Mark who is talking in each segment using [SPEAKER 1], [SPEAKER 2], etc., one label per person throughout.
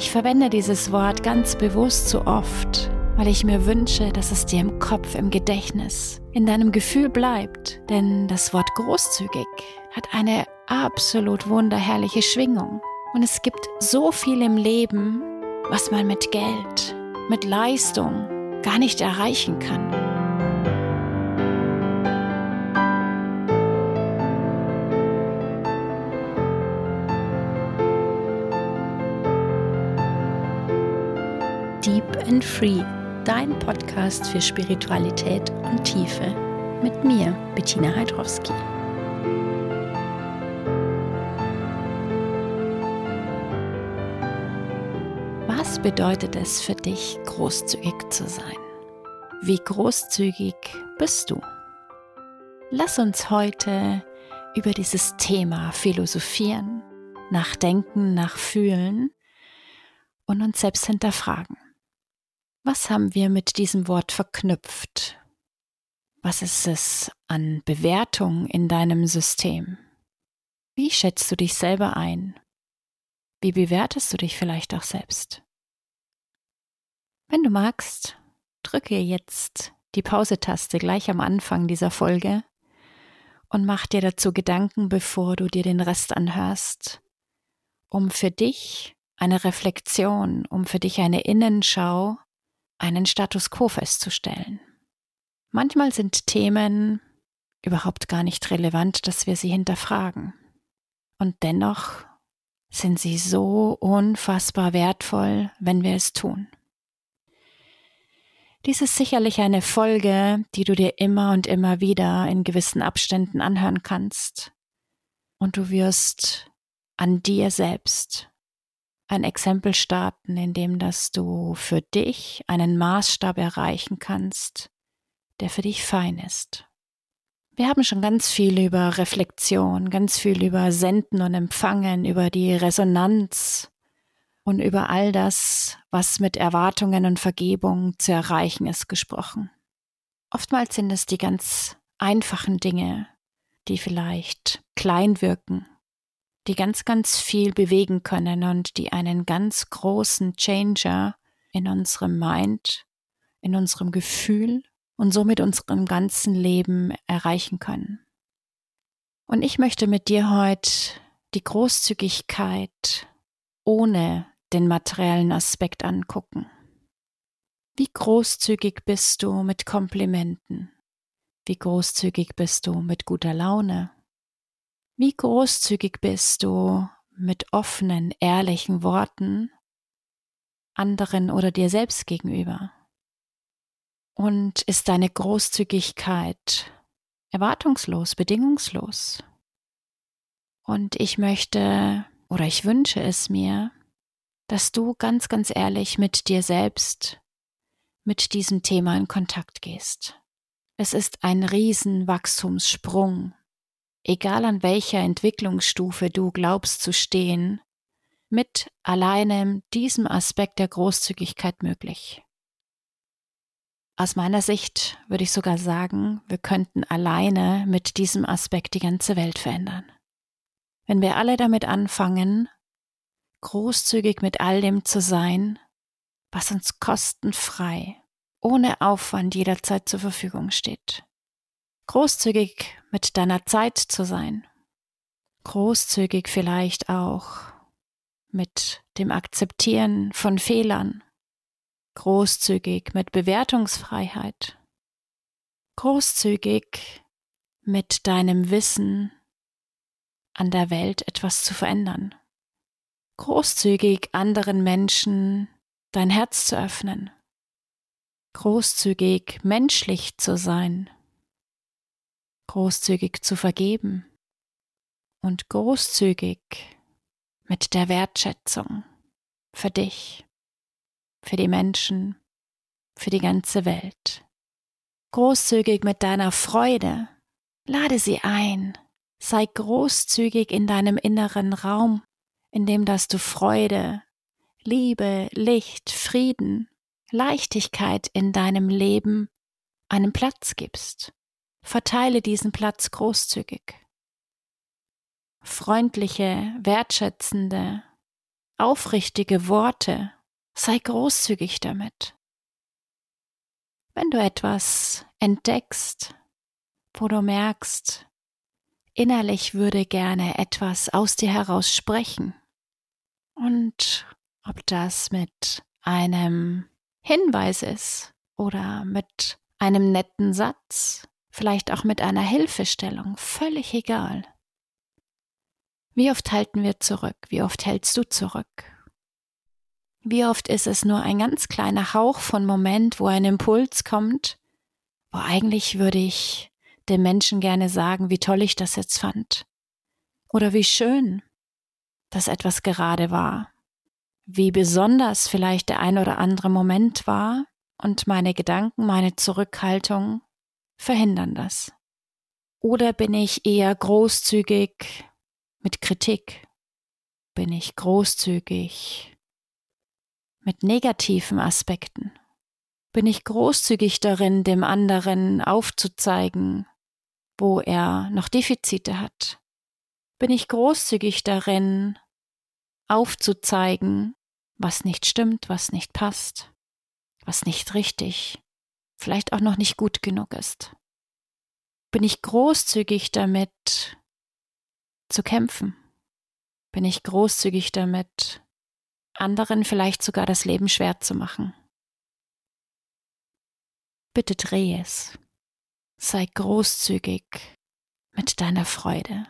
[SPEAKER 1] Ich verwende dieses Wort ganz bewusst so oft, weil ich mir wünsche, dass es dir im Kopf, im Gedächtnis, in deinem Gefühl bleibt. Denn das Wort großzügig hat eine absolut wunderherrliche Schwingung. Und es gibt so viel im Leben, was man mit Geld, mit Leistung gar nicht erreichen kann. Deep and Free, dein Podcast für Spiritualität und Tiefe. Mit mir, Bettina Heidrowski. Was bedeutet es für dich, großzügig zu sein? Wie großzügig bist du? Lass uns heute über dieses Thema philosophieren, nachdenken, nachfühlen und uns selbst hinterfragen. Was haben wir mit diesem Wort verknüpft? Was ist es an Bewertung in deinem System? Wie schätzt du dich selber ein? Wie bewertest du dich vielleicht auch selbst? Wenn du magst, drücke jetzt die Pause-Taste gleich am Anfang dieser Folge und mach dir dazu Gedanken, bevor du dir den Rest anhörst, um für dich eine Reflexion, um für dich eine Innenschau einen Status quo festzustellen. Manchmal sind Themen überhaupt gar nicht relevant, dass wir sie hinterfragen. Und dennoch sind sie so unfassbar wertvoll, wenn wir es tun. Dies ist sicherlich eine Folge, die du dir immer und immer wieder in gewissen Abständen anhören kannst. Und du wirst an dir selbst ein Exempel starten, in dem dass du für dich einen Maßstab erreichen kannst, der für dich fein ist. Wir haben schon ganz viel über Reflexion, ganz viel über Senden und Empfangen, über die Resonanz und über all das, was mit Erwartungen und Vergebung zu erreichen ist, gesprochen. Oftmals sind es die ganz einfachen Dinge, die vielleicht klein wirken, die ganz, ganz viel bewegen können und die einen ganz großen Changer in unserem Mind, in unserem Gefühl und somit unserem ganzen Leben erreichen können. Und ich möchte mit dir heute die Großzügigkeit ohne den materiellen Aspekt angucken. Wie großzügig bist du mit Komplimenten? Wie großzügig bist du mit guter Laune? Wie großzügig bist du mit offenen, ehrlichen Worten anderen oder dir selbst gegenüber? Und ist deine Großzügigkeit erwartungslos, bedingungslos? Und ich möchte oder ich wünsche es mir, dass du ganz, ganz ehrlich mit dir selbst, mit diesem Thema in Kontakt gehst. Es ist ein Riesenwachstumssprung, egal an welcher Entwicklungsstufe du glaubst zu stehen, mit alleinem diesem Aspekt der Großzügigkeit möglich. Aus meiner Sicht würde ich sogar sagen, wir könnten alleine mit diesem Aspekt die ganze Welt verändern. Wenn wir alle damit anfangen, großzügig mit all dem zu sein, was uns kostenfrei, ohne Aufwand jederzeit zur Verfügung steht großzügig mit deiner Zeit zu sein, großzügig vielleicht auch mit dem Akzeptieren von Fehlern, großzügig mit Bewertungsfreiheit, großzügig mit deinem Wissen an der Welt etwas zu verändern, großzügig anderen Menschen dein Herz zu öffnen, großzügig menschlich zu sein, großzügig zu vergeben und großzügig mit der Wertschätzung für dich, für die Menschen, für die ganze Welt. Großzügig mit deiner Freude, lade sie ein, sei großzügig in deinem inneren Raum, in dem dass du Freude, Liebe, Licht, Frieden, Leichtigkeit in deinem Leben einen Platz gibst. Verteile diesen Platz großzügig. Freundliche, wertschätzende, aufrichtige Worte. Sei großzügig damit. Wenn du etwas entdeckst, wo du merkst, innerlich würde gerne etwas aus dir heraus sprechen, und ob das mit einem Hinweis ist oder mit einem netten Satz, vielleicht auch mit einer Hilfestellung, völlig egal. Wie oft halten wir zurück? Wie oft hältst du zurück? Wie oft ist es nur ein ganz kleiner Hauch von Moment, wo ein Impuls kommt, wo eigentlich würde ich dem Menschen gerne sagen, wie toll ich das jetzt fand. Oder wie schön, dass etwas gerade war. Wie besonders vielleicht der ein oder andere Moment war und meine Gedanken, meine Zurückhaltung verhindern das. Oder bin ich eher großzügig mit Kritik? Bin ich großzügig mit negativen Aspekten? Bin ich großzügig darin, dem anderen aufzuzeigen, wo er noch Defizite hat? Bin ich großzügig darin, aufzuzeigen, was nicht stimmt, was nicht passt, was nicht richtig, vielleicht auch noch nicht gut genug ist? Bin ich großzügig damit, zu kämpfen? Bin ich großzügig damit, anderen vielleicht sogar das Leben schwer zu machen? Bitte dreh es. Sei großzügig mit deiner Freude.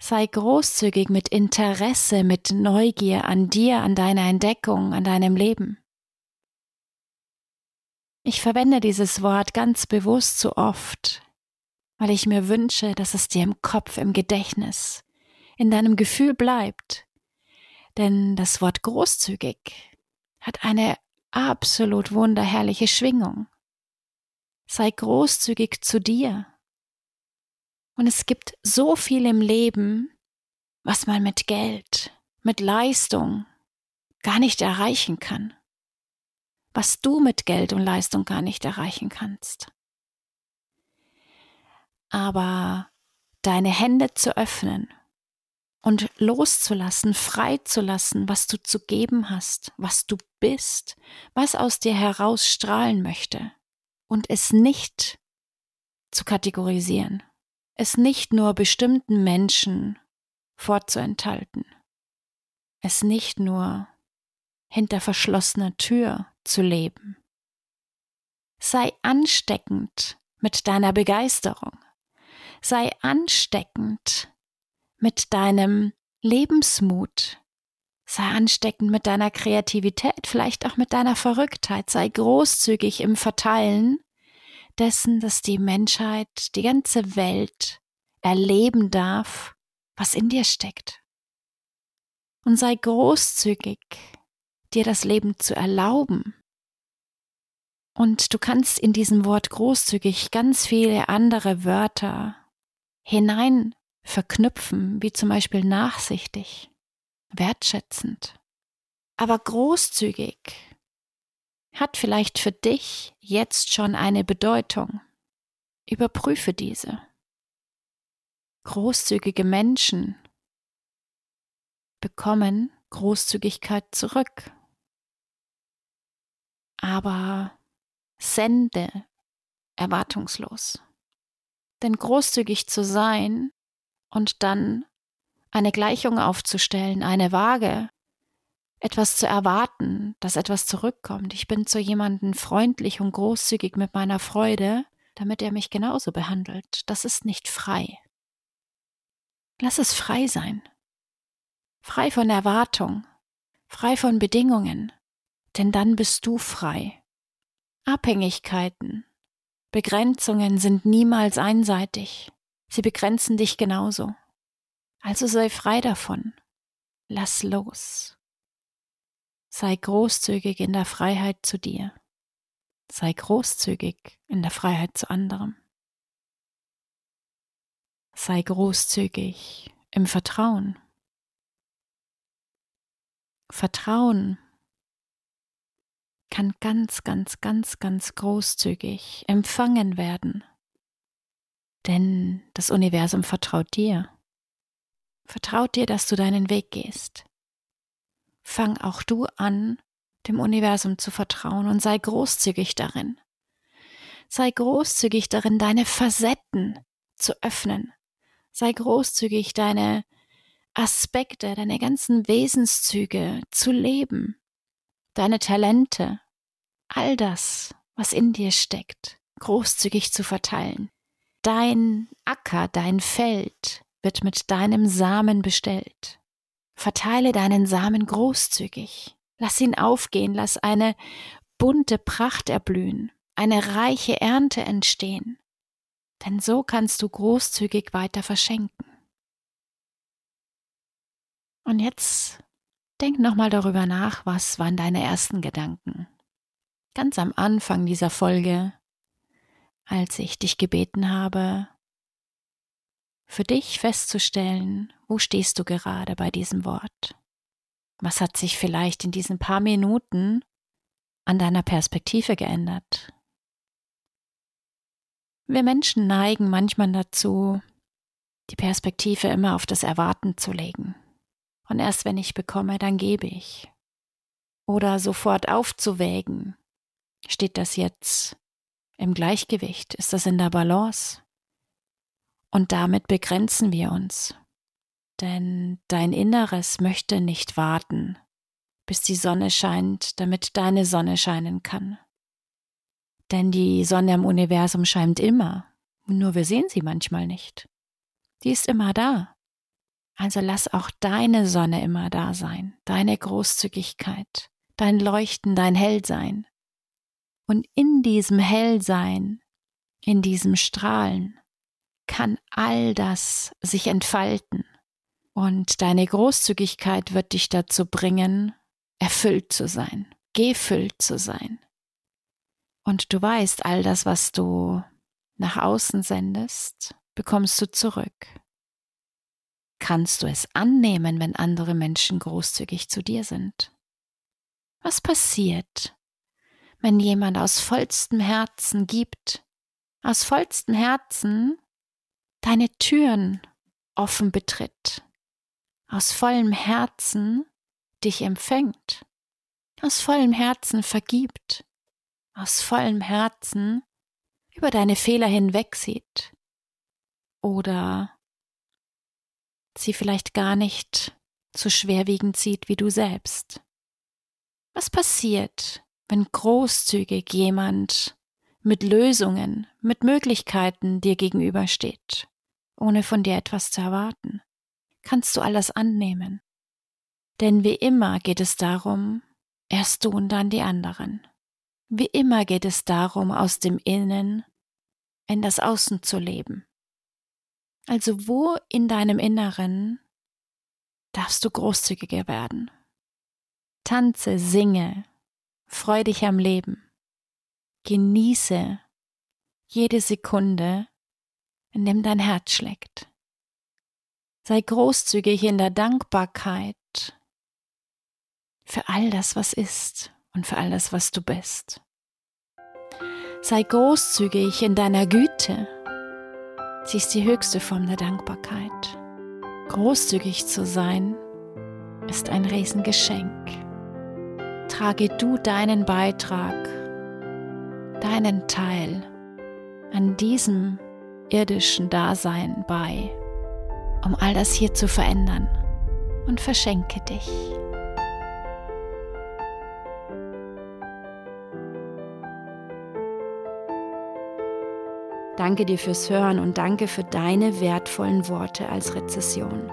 [SPEAKER 1] Sei großzügig mit Interesse, mit Neugier an dir, an deiner Entdeckung, an deinem Leben. Ich verwende dieses Wort ganz bewusst so oft, weil ich mir wünsche, dass es dir im Kopf, im Gedächtnis, in deinem Gefühl bleibt. Denn das Wort großzügig hat eine absolut wunderherrliche Schwingung. Sei großzügig zu dir. Und es gibt so viel im Leben, was man mit Geld, mit Leistung gar nicht erreichen kann. Was du mit Geld und Leistung gar nicht erreichen kannst. Aber deine Hände zu öffnen und loszulassen, freizulassen, was du zu geben hast, was du bist, was aus dir heraus strahlen möchte und es nicht zu kategorisieren, es nicht nur bestimmten Menschen vorzuenthalten, es nicht nur hinter verschlossener Tür zu leben. Sei ansteckend mit deiner Begeisterung, sei ansteckend mit deinem Lebensmut. Sei ansteckend mit deiner Kreativität, vielleicht auch mit deiner Verrücktheit. Sei großzügig im Verteilen dessen, dass die Menschheit, die ganze Welt erleben darf, was in dir steckt. Und sei großzügig, dir das Leben zu erlauben. Und du kannst in diesem Wort großzügig ganz viele andere Wörter hinein verknüpfen, wie zum Beispiel nachsichtig, wertschätzend, aber großzügig hat vielleicht für dich jetzt schon eine Bedeutung. Überprüfe diese. Großzügige Menschen bekommen Großzügigkeit zurück. Aber sende erwartungslos. Denn großzügig zu sein und dann eine Gleichung aufzustellen, eine Waage, etwas zu erwarten, dass etwas zurückkommt. Ich bin zu jemandem freundlich und großzügig mit meiner Freude, damit er mich genauso behandelt. Das ist nicht frei. Lass es frei sein. Frei von Erwartung, frei von Bedingungen, denn dann bist du frei. Abhängigkeiten, Begrenzungen sind niemals einseitig. Sie begrenzen dich genauso. Also sei frei davon. Lass los. Sei großzügig in der Freiheit zu dir. Sei großzügig in der Freiheit zu anderem. Sei großzügig im Vertrauen. Vertrauen kann ganz, ganz, ganz, ganz großzügig empfangen werden. Denn das Universum vertraut dir. Vertraut dir, dass du deinen Weg gehst. fang auch du an, dem Universum zu vertrauen und sei großzügig darin. Sei großzügig darin, deine Facetten zu öffnen. Sei großzügig, deine Aspekte, deine ganzen Wesenszüge zu leben. Deine Talente, all das, was in dir steckt, großzügig zu verteilen. Dein Acker, dein Feld wird mit deinem Samen bestellt. Verteile deinen Samen großzügig. Lass ihn aufgehen, lass eine bunte Pracht erblühen, eine reiche Ernte entstehen. Denn so kannst du großzügig weiter verschenken. Und jetzt denk nochmal darüber nach, was waren deine ersten Gedanken? Ganz am Anfang dieser Folge, als ich dich gebeten habe, für dich festzustellen, wo stehst du gerade bei diesem Wort? Was hat sich vielleicht in diesen paar Minuten an deiner Perspektive geändert? Wir Menschen neigen manchmal dazu, die Perspektive immer auf das Erwarten zu legen. Und erst wenn ich bekomme, dann gebe ich. Oder sofort aufzuwägen. Steht das jetzt im Gleichgewicht? Ist das in der Balance? Und damit begrenzen wir uns. Denn dein Inneres möchte nicht warten, bis die Sonne scheint, damit deine Sonne scheinen kann. Denn die Sonne im Universum scheint immer, nur wir sehen sie manchmal nicht. Die ist immer da. Also lass auch deine Sonne immer da sein, deine Großzügigkeit, dein Leuchten, dein Hellsein. Und in diesem Hellsein, in diesem Strahlen, kann all das sich entfalten. Und deine Großzügigkeit wird dich dazu bringen, erfüllt zu sein, gefüllt zu sein. Und du weißt, all das, was du nach außen sendest, bekommst du zurück. Kannst du es annehmen, wenn andere Menschen großzügig zu dir sind? Was passiert, wenn jemand aus vollstem Herzen gibt, aus vollstem Herzen deine Türen offen betritt, aus vollem Herzen dich empfängt, aus vollem Herzen vergibt, aus vollem Herzen über deine Fehler hinwegsieht oder sie vielleicht gar nicht so schwerwiegend sieht wie du selbst. Was passiert, wenn großzügig jemand mit Lösungen, mit Möglichkeiten dir gegenübersteht? ohne von dir etwas zu erwarten, kannst du alles annehmen. Denn wie immer geht es darum, erst du und dann die anderen. Wie immer geht es darum, aus dem Innen in das Außen zu leben. Also wo in deinem Inneren darfst du großzügiger werden? Tanze, singe, freu dich am Leben, genieße jede Sekunde, in dem dein Herz schlägt. Sei großzügig in der Dankbarkeit für all das, was ist und für all das, was du bist. Sei großzügig in deiner Güte. Sie ist die höchste Form der Dankbarkeit. Großzügig zu sein ist ein Riesengeschenk. Trage du deinen Beitrag, deinen Teil an diesem irdischen Dasein bei, um all das hier zu verändern und verschenke dich. Danke dir fürs Hören und danke für deine wertvollen Worte als Rezession.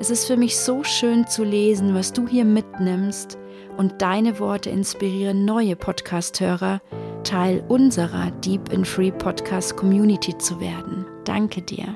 [SPEAKER 1] Es ist für mich so schön zu lesen, was du hier mitnimmst und deine Worte inspirieren neue Podcast-Hörer, Teil unserer Deep in Free Podcast Community zu werden. Danke dir.